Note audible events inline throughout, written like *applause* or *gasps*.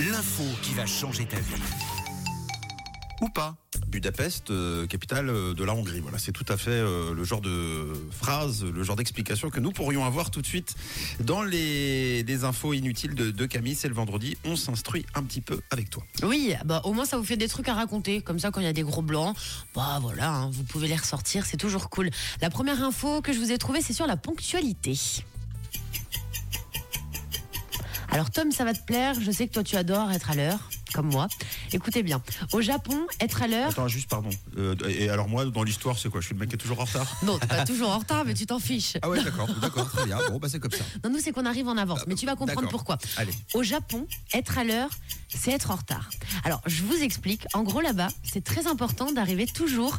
L'info qui va changer ta vie. Ou pas. Budapest, euh, capitale euh, de la Hongrie. Voilà, c'est tout à fait euh, le genre de phrase, le genre d'explication que nous pourrions avoir tout de suite dans les des infos inutiles de, de Camille. C'est le vendredi, on s'instruit un petit peu avec toi. Oui, bah au moins ça vous fait des trucs à raconter. Comme ça, quand il y a des gros blancs, bah voilà, hein, vous pouvez les ressortir, c'est toujours cool. La première info que je vous ai trouvée, c'est sur la ponctualité. Alors Tom, ça va te plaire, je sais que toi tu adores être à l'heure, comme moi. Écoutez bien, au Japon, être à l'heure... Attends, juste pardon. Euh, et alors moi, dans l'histoire, c'est quoi? Je suis le mec qui est toujours en retard? Non, t'es pas toujours en retard, mais tu t'en fiches. Ah ouais, d'accord, d'accord, très bien. Bon, bah c'est comme ça. Non, nous c'est qu'on arrive en avance, mais tu vas comprendre pourquoi. Allez. Au Japon, être à l'heure, c'est être en retard. Alors, je vous explique. En gros, là-bas, c'est très important d'arriver toujours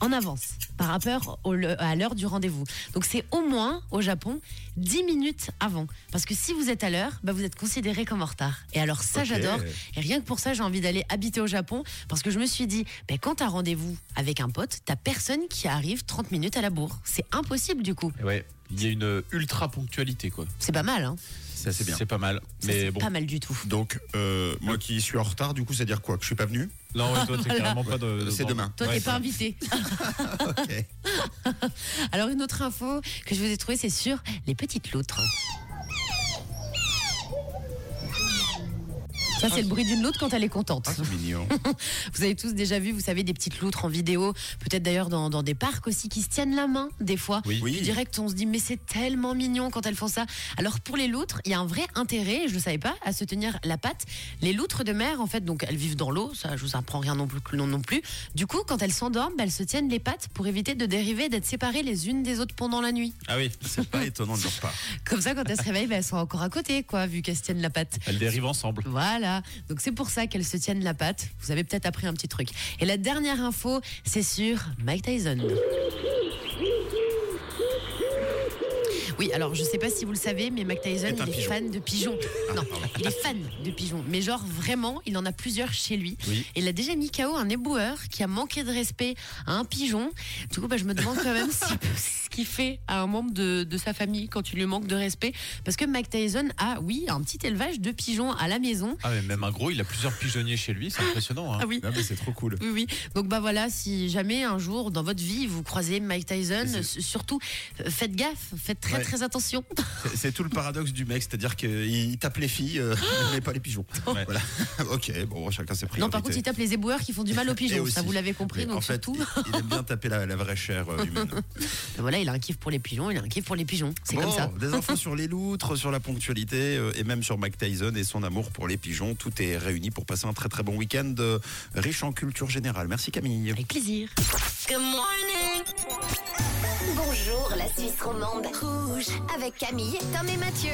en avance par rapport au- à l'heure du rendez-vous. Donc, c'est au moins, au Japon, 10 minutes avant. Parce que si vous êtes à l'heure, bah, vous êtes considéré comme en retard. Et alors, ça, j'adore. Et rien que pour ça, j'ai envie d'aller habiter au Japon. Parce que je me suis dit, ben, quand t'as rendez-vous avec un pote, t'as personne qui arrive 30 minutes à la bourre. C'est impossible, du coup. Ouais, il y a une ultra ponctualité quoi. C'est pas mal, hein. C'est assez bien. C'est pas mal. Ça, Mais c'est bon. pas mal du tout. Donc, euh, moi qui suis en retard, du coup, c'est dire quoi Que je suis pas venu? Non, ouais, toi, *laughs* t'es Voilà. carrément pas de. C'est demain. Toi, Ouais, t'es pas invité. *laughs* *laughs* Ok. Alors, une autre info que je vous ai trouvée, c'est sur les petites loutres. Ça, c'est le bruit d'une loutre quand elle est contente. Ah, c'est mignon. *laughs* Vous avez tous déjà vu, vous savez, des petites loutres en vidéo, peut-être d'ailleurs dans, dans des parcs aussi, qui se tiennent la main, des fois. Oui. Oui. Direct, on se dit, mais c'est tellement mignon quand elles font ça. Alors, pour les loutres, il y a un vrai intérêt, je ne le savais pas, à se tenir la patte. Les loutres de mer, en fait, donc elles vivent dans l'eau, ça, je vous apprends rien non plus, non, non plus. Du coup, quand elles s'endorment, bah, elles se tiennent les pattes pour éviter de dériver, d'être séparées les unes des autres pendant la nuit. Ah oui, C'est pas étonnant de leur part. *laughs* Comme ça, quand elles se réveillent, bah, elles sont encore à côté, quoi, vu qu'elles se tiennent la patte. elles dérivent ensemble. Voilà, donc c'est pour ça qu'elles se tiennent la patte. Vous avez peut-être appris un petit truc. Et la dernière info, c'est sur Mike Tyson. Oui, alors je sais pas si vous le savez, mais Mike Tyson, Est il est pigeon. fan de pigeons. Non, il est fan de pigeons. Mais genre vraiment, il en a plusieurs chez lui. Oui. Et il a déjà mis KO un éboueur qui a manqué de respect à un pigeon. Du coup, bah, je me demande quand même *laughs* si- qu'il fait à un membre de, de sa famille quand il lui manque de respect. Parce que Mike Tyson a, oui, un petit élevage de pigeons à la maison. Ah, mais même un gros, il a plusieurs pigeonniers chez lui, c'est impressionnant. Hein. Ah oui. Ah, mais c'est trop cool. Oui, oui. Donc bah voilà, si jamais un jour dans votre vie vous croisez Mike Tyson, surtout euh, faites gaffe, faites très Ouais. très attention. *laughs* C'est- tout le paradoxe du mec, c'est-à-dire qu'il tape les filles, euh, *gasps* mais pas les pigeons. Ouais. Voilà. *laughs* Ok, bon, chacun ses priorités. Non, par contre, il tape les éboueurs qui font du mal aux *laughs* pigeons. aussi. Ça, vous l'avez compris, donc en fait, surtout. il, il aime bien taper la, la vraie chair euh, humaine. Voilà, il a un kiff pour les pigeons, il a un kiff pour les pigeons. C'est Bon, comme ça. Des infos *laughs* sur les loutres, sur la ponctualité euh, et même sur Mike Tyson et son amour pour les pigeons. Tout est réuni pour passer un très très bon week-end euh, riche en culture générale. Merci Camille. Avec plaisir. Bonjour la Suisse romande. Rouge avec Camille, Tom et Mathieu.